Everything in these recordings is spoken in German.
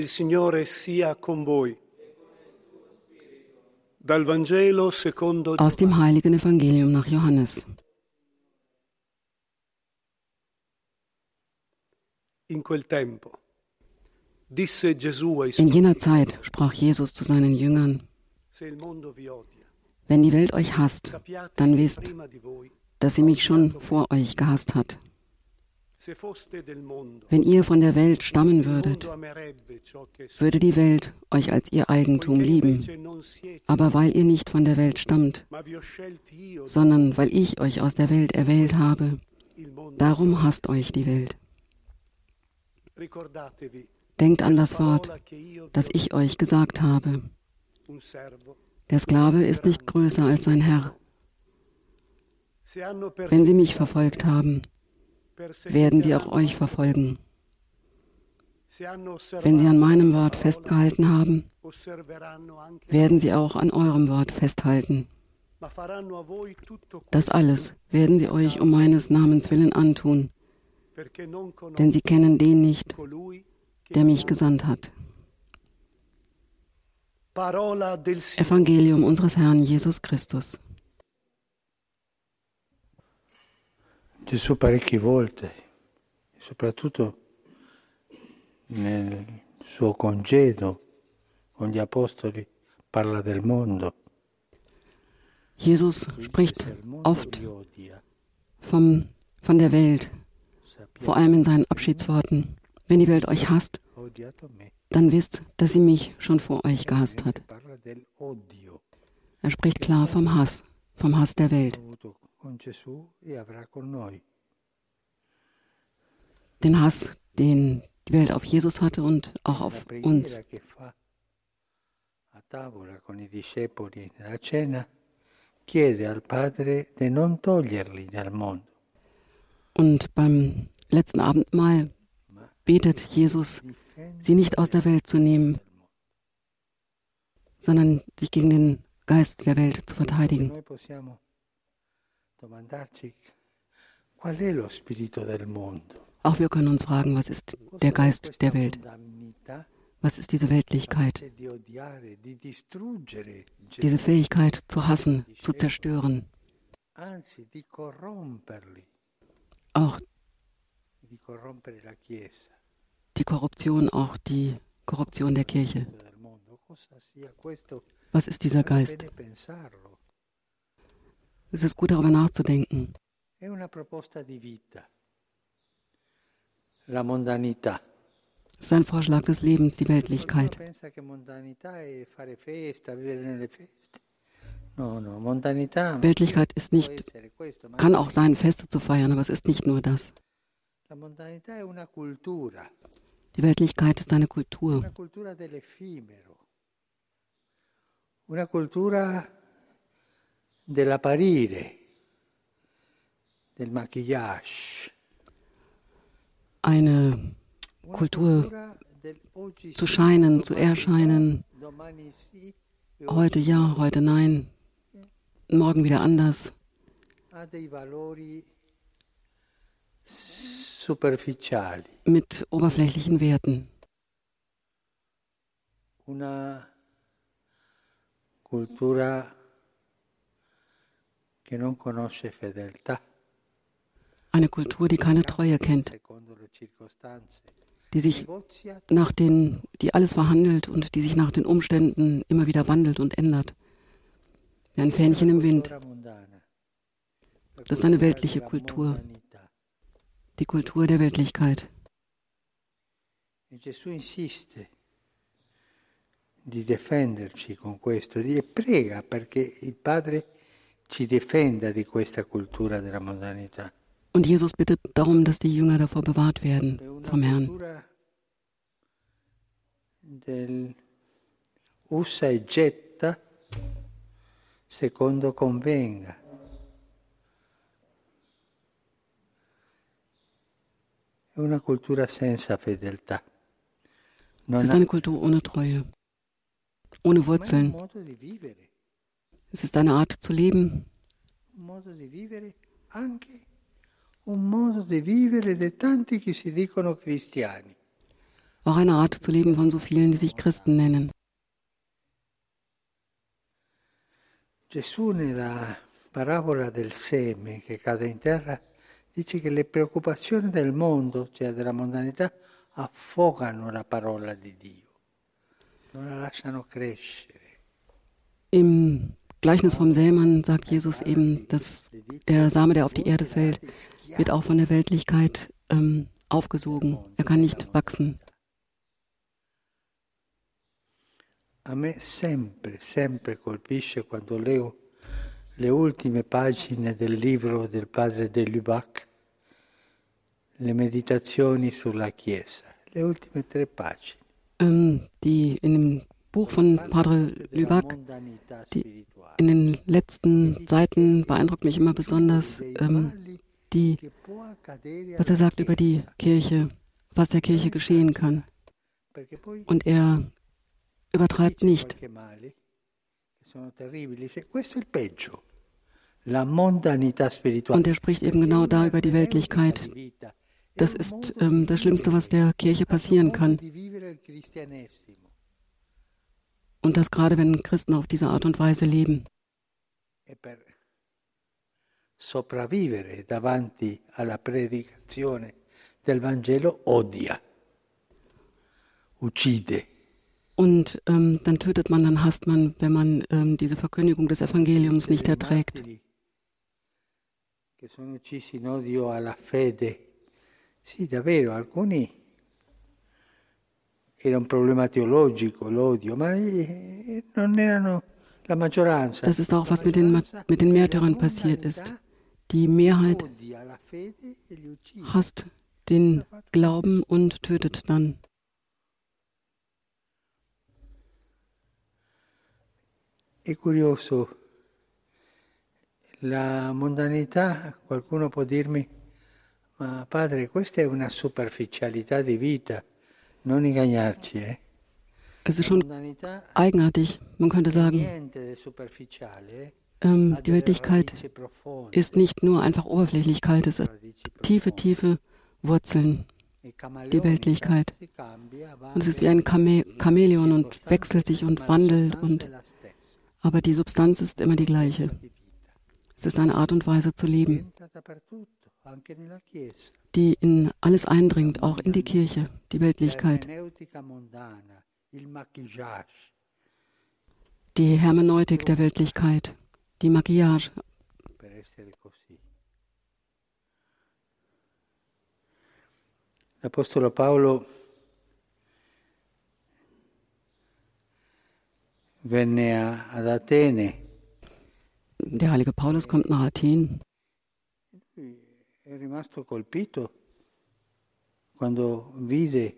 Il Signore sia con voi. Dal Vangelo secondo Aus dem heiligen Evangelium nach Johannes. In quel tempo disse Gesù ai In jener Zeit sprach Jesus zu seinen Jüngern, wenn die Welt euch hasst, dann wisst, dass sie mich schon vor euch gehasst hat. se foste del mondo, Wenn ihr von der Welt stammen würdet, würde die Welt euch als ihr Eigentum lieben. Aber weil ihr nicht von der Welt stammt, sondern weil ich euch aus der Welt erwählt habe, darum hasst euch die Welt. Denkt an das Wort, das ich euch gesagt habe. Der Sklave ist nicht größer als sein Herr. Wenn sie mich verfolgt haben, werden sie auch euch verfolgen. Wenn sie an meinem Wort festgehalten haben, werden sie auch an eurem Wort festhalten. Das alles werden sie euch um meines Namens willen antun, denn sie kennen den nicht, der mich gesandt hat. Evangelium unseres Herrn Jesus Christus. Gesù parecchie volte, soprattutto nel suo congedo con gli apostoli, parla del mondo. Jesus spricht oft vom, von der Welt, vor allem in seinen Abschiedsworten. Wenn die Welt euch hasst, dann wisst, dass sie mich schon vor euch gehasst hat. Er spricht klar vom Hass, vom Hass der Welt. Con Gesù e avrà con noi. Den Hass, den die Welt auf Jesus hatte und auch auf uns. a tavola con i discepoli nella cena chiede al Padre di non toglierli dal mondo, Und beim letzten Abendmahl ma betet Jesus, sie nicht aus der Welt zu nehmen, sondern sich gegen den Geist der Welt zu verteidigen. Auch wir können uns fragen, was ist der Geist der Welt? Was ist diese Weltlichkeit? Diese Fähigkeit zu hassen, zu zerstören, auch die Korruption, auch die Korruption der Kirche. Was ist dieser Geist? Es ist gut darüber nachzudenken. È una proposta di vita. La mondanità. Es ist ein Vorschlag des Lebens, die Weltlichkeit. Weltlichkeit ist nicht, kann auch sein, Feste zu feiern, aber es ist nicht nur das. Die Weltlichkeit ist eine Kultur, una cultura dell'effimero, una cultura dell'apparire, del maquillage, eine Kultur zu scheinen, zu erscheinen, heute ja, heute nein, morgen wieder anders. mit oberflächlichen Werten. una cultura che non conosce fedeltà, Eine Kultur, die keine Treue kennt, die sich nach den, die alles verhandelt und die sich nach den Umständen immer wieder wandelt und ändert. Wie ein Fähnchen im Wind. Das ist eine weltliche Kultur. Die Kultur der Weltlichkeit. E Gesù insiste di difenderci con questo e prega perché il Padre ci difenda di questa cultura della mondanità. Und Jesus bittet darum, dass die Jünger davor bewahrt werden vom Herrn. del usa e getta secondo convenga. È una cultura senza fedeltà. Es Non ist ha eine Kultur ohne Treue, ohne Wurzeln. Es ist eine Art zu leben, un modo di vivere anche un modo di vivere di tanti che si dicono cristiani. auch eine Art zu leben von so vielen, die sich Christen nennen. Gesù nella parabola del seme che cade in terra dice che le preoccupazioni del mondo, cioè della mondanità, affogano la parola di Dio, non la lasciano crescere. Im Gleichnis vom Sämann sagt Jesus eben, dass der Same, der auf die Erde fällt, wird auch von der Weltlichkeit ähm, aufgesogen. Er kann nicht wachsen. A me sempre, sempre colpisce quando leo le ultime pagine del libro del padre de Lubac, le meditazioni sulla Chiesa, le ultime tre pagine. Ähm, die in dem Buch von Padre Lubac, die in den letzten Seiten beeindruckt mich immer besonders ähm, die, was er sagt über die Kirche, was der Kirche geschehen kann. Und er übertreibt nicht. Und er spricht eben genau da über die Weltlichkeit. Das ist ähm, das Schlimmste, was der Kirche passieren kann. Und das gerade, wenn Christen auf diese Art und Weise leben. Sopravvivere davanti alla predicazione del Vangelo odia, uccide. Und ähm, dann tötet man, dann hasst man, wenn man ähm, diese Verkündigung des Evangeliums nicht erträgt. Che sono uccisi in odio alla fede. Sì, davvero, alcuni era un problema teologico, l'odio, ma eh, non erano la maggioranza. Das ist auch, was mit den, mit den Märtyrern passiert ist. Die Mehrheit hasst den Glauben und tötet dann. È curioso, la mondanità, qualcuno può dirmi, ma padre, questa è una superficialità di vita? Es ist schon eigenartig, man könnte sagen, ähm, die Wirklichkeit ist nicht nur einfach Oberflächlichkeit, es hat tiefe, tiefe Wurzeln, die Weltlichkeit. Und es ist wie ein Chame Chamäleon und wechselt sich und wandelt und aber die Substanz ist immer die gleiche. Es ist eine Art und Weise zu leben, die in alles eindringt, auch in die Kirche, die Weltlichkeit. Die Hermeneutik der Weltlichkeit, die Maquillage. L'Apostolo Paolo venne ad Atene. Der heilige Paulus kommt nach Athen. È rimasto colpito quando vide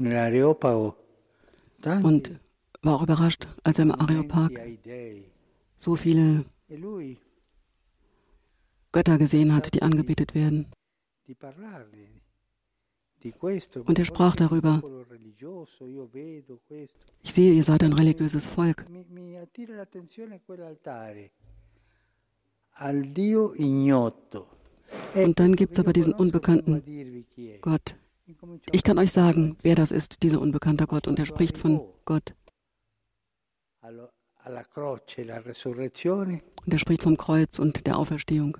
nell'Areopago und war auch überrascht, als er im Areopag so viele Götter gesehen hat, die angebetet werden. Und er sprach darüber, ich sehe, ihr seid ein religiöses Volk. Und dann gibt es aber diesen unbekannten Gott. Ich kann euch sagen, wer das ist, dieser unbekannte Gott. Und er spricht von Gott. Und er spricht vom Kreuz und der Auferstehung.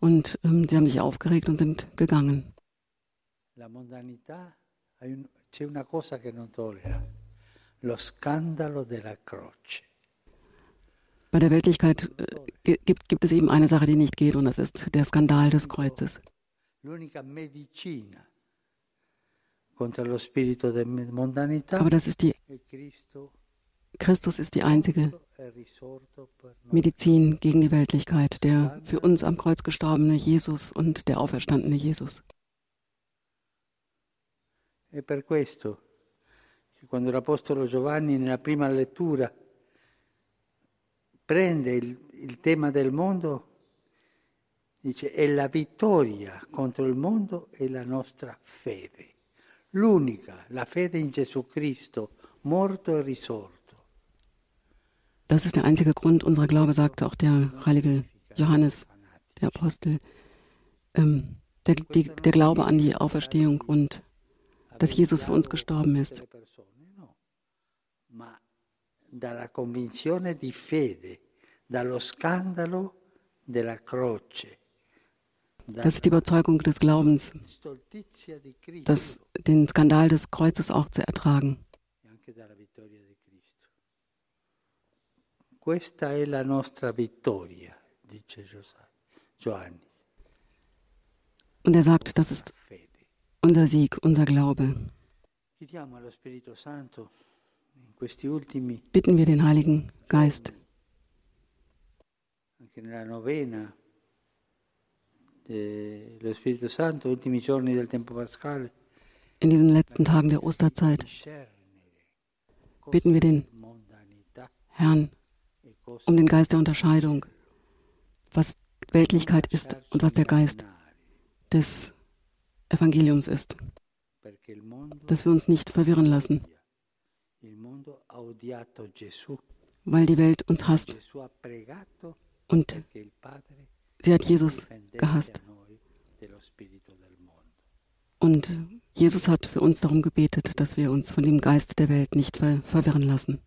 Und ähm, sie haben sich aufgeregt und sind gegangen. C'è una cosa che non tollera, lo scandalo della croce. Bei der Weltlichkeit äh, gibt, gibt es eben eine Sache, die nicht geht, und das ist der Skandal des Kreuzes. Aber das ist die, Christus ist die einzige Medizin gegen die Weltlichkeit, der für uns am Kreuz gestorbene Jesus und der auferstandene Jesus. È per questo quando l'Apostolo Giovanni nella prima lettura prende il, il tema del mondo, dice è la vittoria contro il mondo e la nostra fede. L'unica, la fede in Gesù Cristo, morto e risorto. Das ist der einzige Grund unserer Glaube, sagte auch der heilige Johannes, der Apostel. Ähm, der, die, der Glaube an die Auferstehung und dass Jesus für uns gestorben ist. Dalla convinzione di fede, dallo scandalo della croce. Das ist die Überzeugung des Glaubens, das, den Skandal des Kreuzes auch zu ertragen. Questa è la nostra vittoria, dice Giovanni. Und er sagt, das ist unser Sieg, unser Glaube. Bitten wir den Heiligen Geist. In diesen letzten Tagen der Osterzeit bitten wir den Herrn um den Geist der Unterscheidung, was Weltlichkeit ist und was der Geist des Evangeliums ist, dass wir uns nicht verwirren lassen, weil die Welt uns hasst und sie hat Jesus gehasst. Und Jesus hat für uns darum gebetet, dass wir uns von dem Geist der Welt nicht ver verwirren lassen.